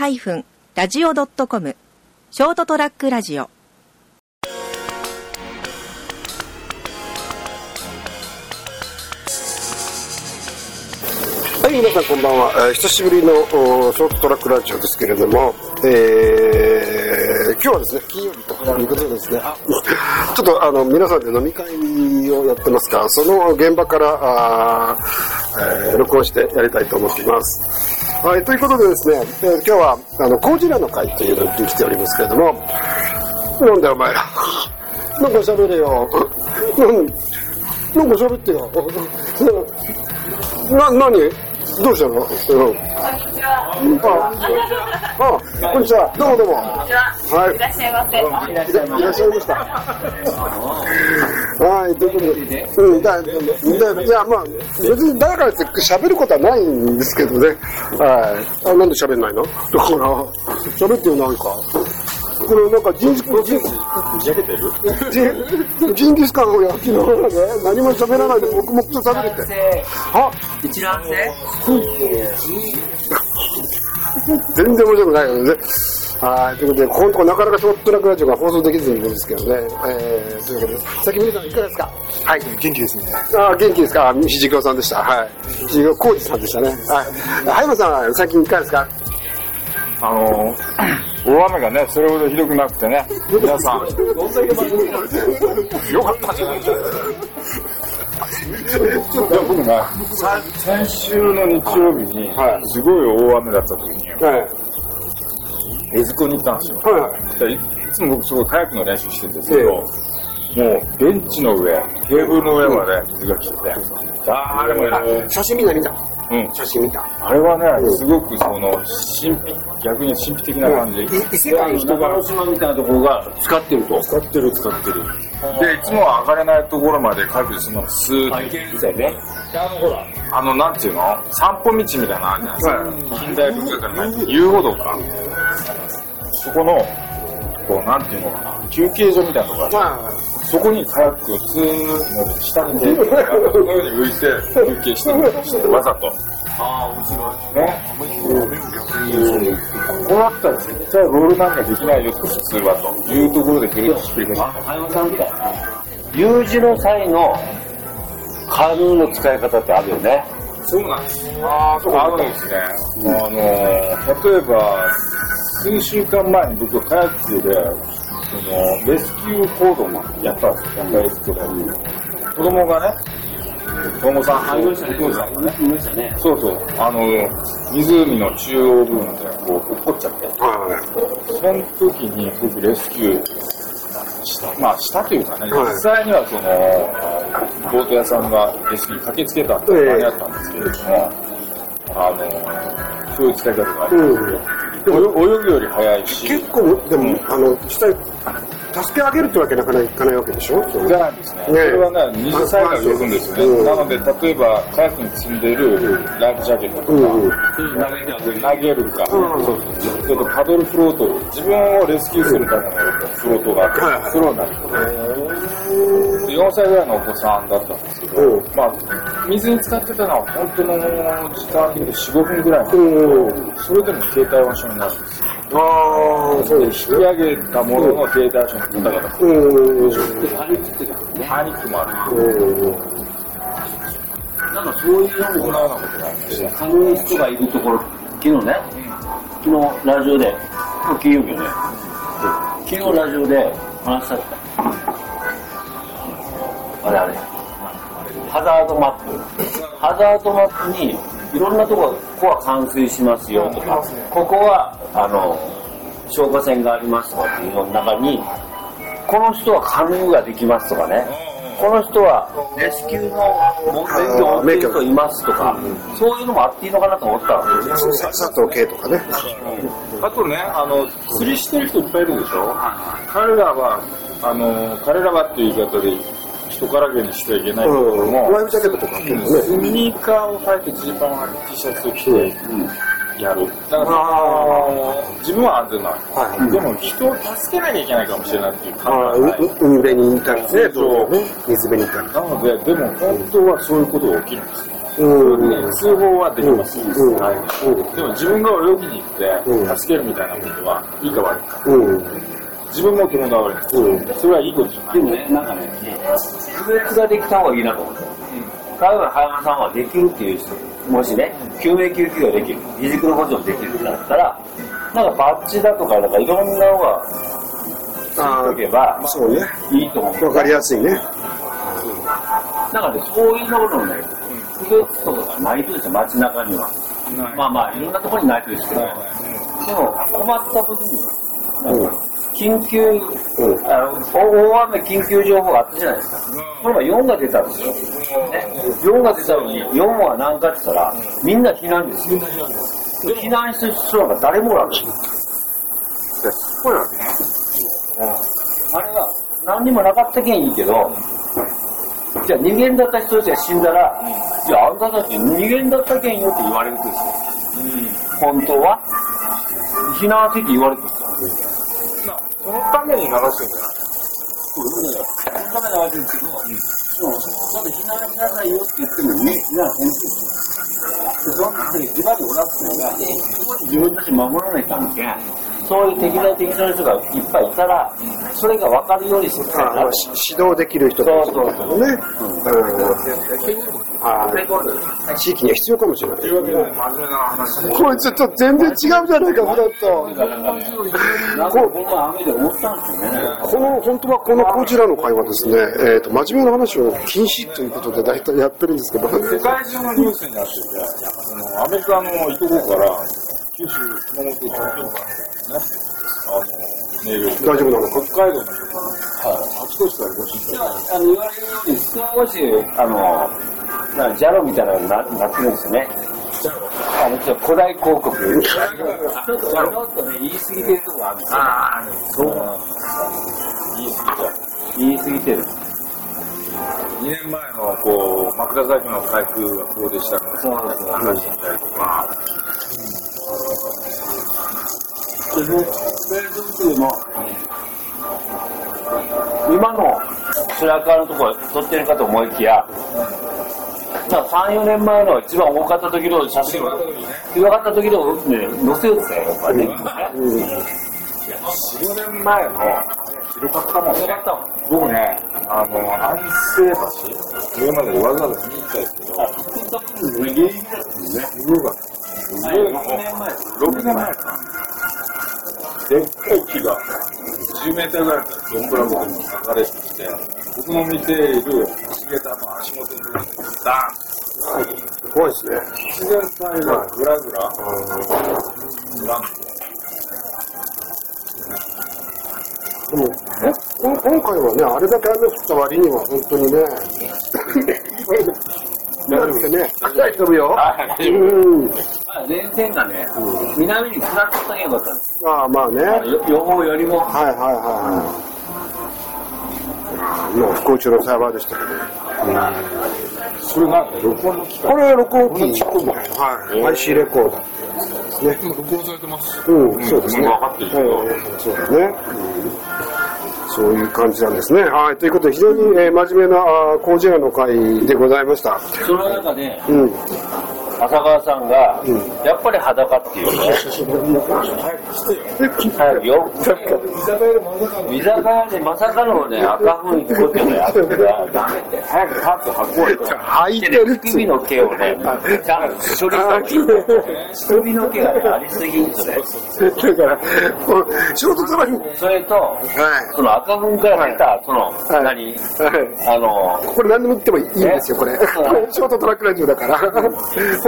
ST-radio.com ショートトラックラジオはい、皆さんこんばんは。えー久しぶりのショートトラックラジオですけれども、えー今日はですね、金曜日ということでですね、ちょっとあの、皆さんで飲み会をやってますが、その現場から、あえー録音してやりたいと思っています。はい、ということでですね、えー今日は、あの、コージラの会というのに来ておりますけれども、なんだよお前ら。なんか喋れよ。なんなんか喋ってよ。な、なにどうしたの？うん。あ、あ、こんにちは。どうもどうも。はい。いらっしゃいませ。いらっしゃいました。はい、ということで、うん、だ、だ、いや、まあ、別に誰からって喋ることはないんですけどね。はい。あ、なんで喋んないの？だから、喋ってよ、なんか。これなんかジンギスカン、ジンジてるジンジンギスカンを焼きながらね、何も喋らないで黙々と食べてて。あ、一覧性全然面白くないよね。はい、ということで、ここのとこなかなかショートトラックラジオが放送できずにいるんですけどね。えー、ということで、さっき皆さんいかがですか？はい。元気ですね。ああ、元気ですかひじきょうさんでした。はい。ひじきょうこうじさんでしたね。はい。は山さんは最近いかがですか？あの、大雨がね、それほどひどくなくてね、皆さん、よかったじゃないですか。いや僕ね、さ先週の日曜日には、いすごい大雨だった時に、はい。江津湖に行ったんですよ。はいいつも僕すごいカヤックの練習してるんですけど、もうベンチの上、テーブルの上まで水が来てて、誰もいない。写真見た見た。うん。写真見た。あれはね、すごくその、神秘、逆に神秘的な感じ。異世界の人が、島みたいなところが使ってると。使ってる使ってる。で、いつもは上がれないところまで各自そのスーッと。みたいね。あの、ほら、あの、なんていうの？散歩道みたいなのあるじゃないですか。近代文化から入って遊歩道か。そこの、こう、なんていうのかな、休憩所みたいなとこがある。まそこにカヤックを積むので、下にテーブルがこのように浮いて休憩してるわざと。ああ、面白い。ね。こうなったら絶対ロールなんかできないよと、普通はというところでぐるっとひっくり返あ、はやまさんか。有事の際のカヌーの使い方ってあるよね。そうなんです。ああ、そうあるんですね。あの、例えば、数週間前に僕はカヤックで、その、レスキュー行動もやったんですよ、やったけど、子供がね、子供さん、お父さんがね、いましたね。そうそう、あの、湖の中央部分でこう、落っこっちゃって、あ、はい。その時に僕レスキューした、まあしたというかね、はい実際にはその、ボート屋さんがレスキューに駆けつけたっていう感じだったんですけれども、あの、そういう使い方がある。うん。でも泳ぐより早いし、結構、でも、あの、実際、助け上げるってわけなかなかいかないわけでしょ？そうじゃないんですね。ねそれはね、二次災害を呼ぶんですよね。うんなので、例えば、カヤックに積んでるライフジャケットとか、うんうん投げるか、そうそうそれとパドルフロート、自分をレスキューするためのフロートがあって、はいはいフローになるとね。で4歳ぐらいのお子さんだったんですけど、うんまあ、水に使ってたのは本当の時間で4、5分ぐらいなんでうん。それでも携帯話になるんですよ。ああ、そうですね。引き上げたものの携帯話の方々、うん。パニックってたからね。パニックもある。うん。なん。かそういうようなことがありました。カヌー人がいるところ、昨日ね、昨日ラジオで、今日金曜日よね、昨日ラジオで話したった。あれあれ、ハザードマップ。ハザードマップに、いろん。なところ、ここは冠水しますよとか、ここは、あの、消火栓がありますとかっていうのの中に、この人はカヌーができますとかね、この人はレスキューの免許を持っている人いますとか、そういうのもあっていいのかなと思ったわけですよ。さ佐藤圭とかね。あとね、あの、釣りしてる人いっぱいいるでしょ？彼らは、あの、彼らはっていう言い方で人からげにしてはいけないけれどうん。も、ライフジャケットとか結構スね。ニーカーを履いてジーパンを履いて T シャツを着てやる。だから、自分は安全なの。はいでも人を助けなきゃいけないかもしれないっていう考えがない。う海辺にいたりね、そうね、水辺にいたり。なので、でも本当はそういうことが起きるんですよ。うん。通報はできます。うんはいうんでも自分が泳ぎに行うんって、助けるみたいなことはいいか悪いか。うん。自分も友達悪い。うん。それはいいことじゃない。でもね、なんかね、区別ができた方がいいなと思って。例えば、早山さんはできるっていう人、もしね、救命救急ができる、非軸の補助できるってなったら、なんかバッジだとか、なんかいろんなのがついとけばそうね。いいと思う。わかりやすいね。なんかね、そういうののね、区別とかがないとですよ、街中には。ないまあまあ、いろんなところにないとですけど、でも困った時に、なんか緊急、うん。あの大雨緊急情報があったじゃないですか。これは4が出たんですよ。ね、4が出たのに、4は何かって言ったら、みんな避難ですよ。避難してる人なんか誰もおらんの。そうやね。あれは何にもなかったけんいいけど、じゃあ人間だった人たちが死んだら、いや、あんたたち人間だったけんよって言われるんですよ。本当は？避難せって言われるんですよ。まあ、そのために流してるんじゃないそのためなわけですけど、そう、だって避難しなさいよって言ってもね、避難せんすよ。で、その時に今におらすのが、そこに自分たち守らないかんけん、そういう敵対的な人がいっぱいいたら、それが分かるようにしてあのし指導できる人たちそうそうそうね。うん。はい。地域には必要かもしれない。というわけで、真面目な話。これちょっと全然違うじゃないか、フラット。なんか僕は雨で思ったんですよね。この、本当はこのこちらの会はですね、えっ、と、真面目な話を禁止ということで大体やってるんですけど、世界中のニュースになってて、アメリカのいとこから、九州、熊本、東京からね、あの、メール大丈夫なの北海道の人が、あちこちからご心配あの言われるように少し、あの、なジャロみたいなのにななってるんですよね。あの、ちょっと古代広告。ちょっと、ちょっとね、言い過ぎてるとこあるんですよ。ああ、そう。言い過ぎちゃう。言い過ぎてる。2年前の、こう、枕崎の台風がこうでしたみたいな話したりとか、で、フェイスブックでも、今の白川のところ撮ってるかと思いきや、まあ3、4年前の一番多かった時の写真を、強かった時のね、載せようってやっぱりね。4年前の、広かったもんね。ったもん。僕ね、あの、安政橋、上までわざわざ見に行ったんですけど、あ、作った分の現役ですね。すごかった。すごい6もう年前。6年前かな。でっかい木が、10メートルぐらいからどんぶらこに流れてきて、僕の見ている橋桁の足元にダ怖いですね。ーン自然体がぐらぐら、ブランでも、こ今回はね、あれだけ雨降った割には本当にね、なんてね、はい、飛ぶよ。うん。あ前線がね、南に下がったんやかったんです。ああ、まあね。予報よりも、はいはいはい。今、不幸中の幸いでしたけど。それなんか録音の機械これ、録音機はい。IC レコーダーですね。録音されてます。うん、そうですね。分かってるそうだね。うんそういう感じなんですね。はい。ということで、非常に、えー真面目な、工事屋の会でございました。その中で、うん。浅川さんが、やっぱり裸っていうね。早くよ。居酒屋でまさかのね、赤ふんこってのやつが、ダメって、早くパッと履こうよ。履いてるっつ首の毛をね、ちゃんと処理した方がいい。首の毛がね、ありすぎんとね。だから、この仕事トラック、それと、はその赤ふんから出た、その、はい何？い。はい。あの、これ何でも言ってもいいんですよ、これ。これショートトラックラジオだから。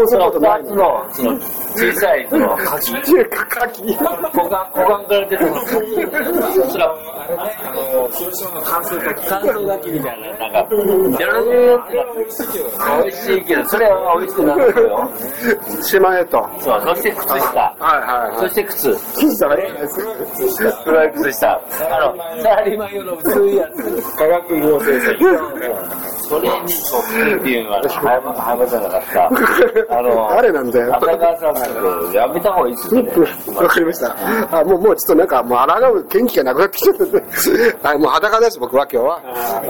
そのことない二。つの、その、小さい、その、柿。いやかき。股間、股間から出てるの。それは、広島の乾燥炊き。乾燥炊きみたいな、なんか、ジャラジャラって美味しいけど、それは美味しくなるよ。しまえと。そう、そして靴下。はいはいそして靴。靴下ね。黒い靴下。あの、サラリーマン用の薄いやつ。化学合成剤。それにそっっていうのは、早ま、早まじゃなかった。あの、誰なんだよ浅川さんなんてやめた方がいいですよね。わかりました。あ、もう、もうちょっとなんか、もう抗う元気がなくなってきちゃったんで。はい、もう裸です、僕は今日は。はい。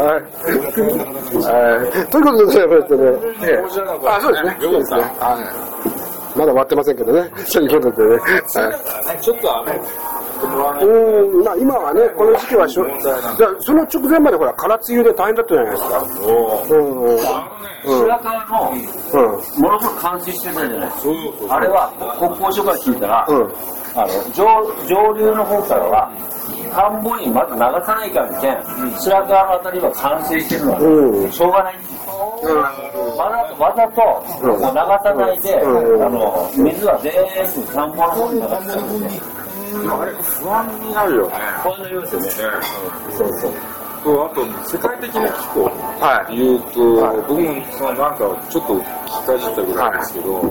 はい。ということでございましてね。ええあ、そうですね。そうですね。はい。まだ終わってませんけどね。そういうことでね。はい。ちょっと雨降ってもらわないとうん、まあ今はね、この時期はしょ、じゃあその直前までほら、空梅雨で大変だったじゃないですか。う。ん、うん、うん。白川の、ものすごく冠水してたじゃないですか。あれは国交省から聞いたら、うん。あの上上流の方からは田んぼにまず流さないからけん、白川のあたりは冠水してるのは、うん。しょうがないんですよ。わざわざと、う流さないで、うん。あの水は全部田んぼの方に流してるんで、あれ不安になるよね。こうなりますよね。そうそう。と、あと、世界的な気候はで言うと、僕もそのなんかちょっと聞きかじったぐらいですけど、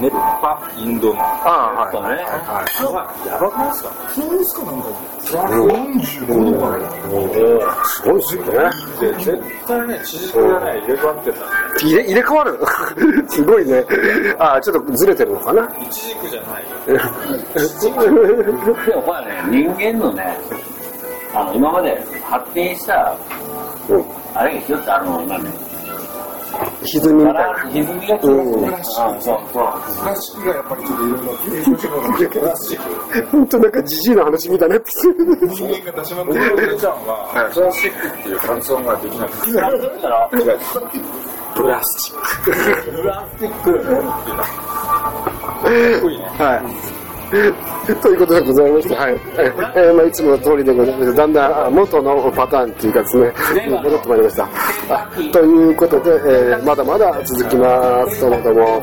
熱波、インドの。ああ、そうね。はい。やばくないですか？すごいですよね。で、絶対ね、地軸がね、入れ替わってた。入れ、入れ替わる？すごいね。ああ、ちょっとずれてるのかな？一軸じゃないよ。でもこれね、人間のね、あの、今まで発展した、うん。あれが一つあるのがね、歪みみたいな。歪みが来うんますそうそう。プラスチックがやっぱりちょっといろいろラスチック。本当なんかじじいの話みたいなやつ。人間が出しまってるおじいちゃんは、プラスチックっていう発音ができなくて。プラスチック。プラスチック。かっこいいね。はい。ということでございまして、はい。えーまあ、いつもの通りでございまして、だんだんあ元のパターンっていうかですね、戻ってまいりました。あということで、えーまだまだ続きます。どうもどうも。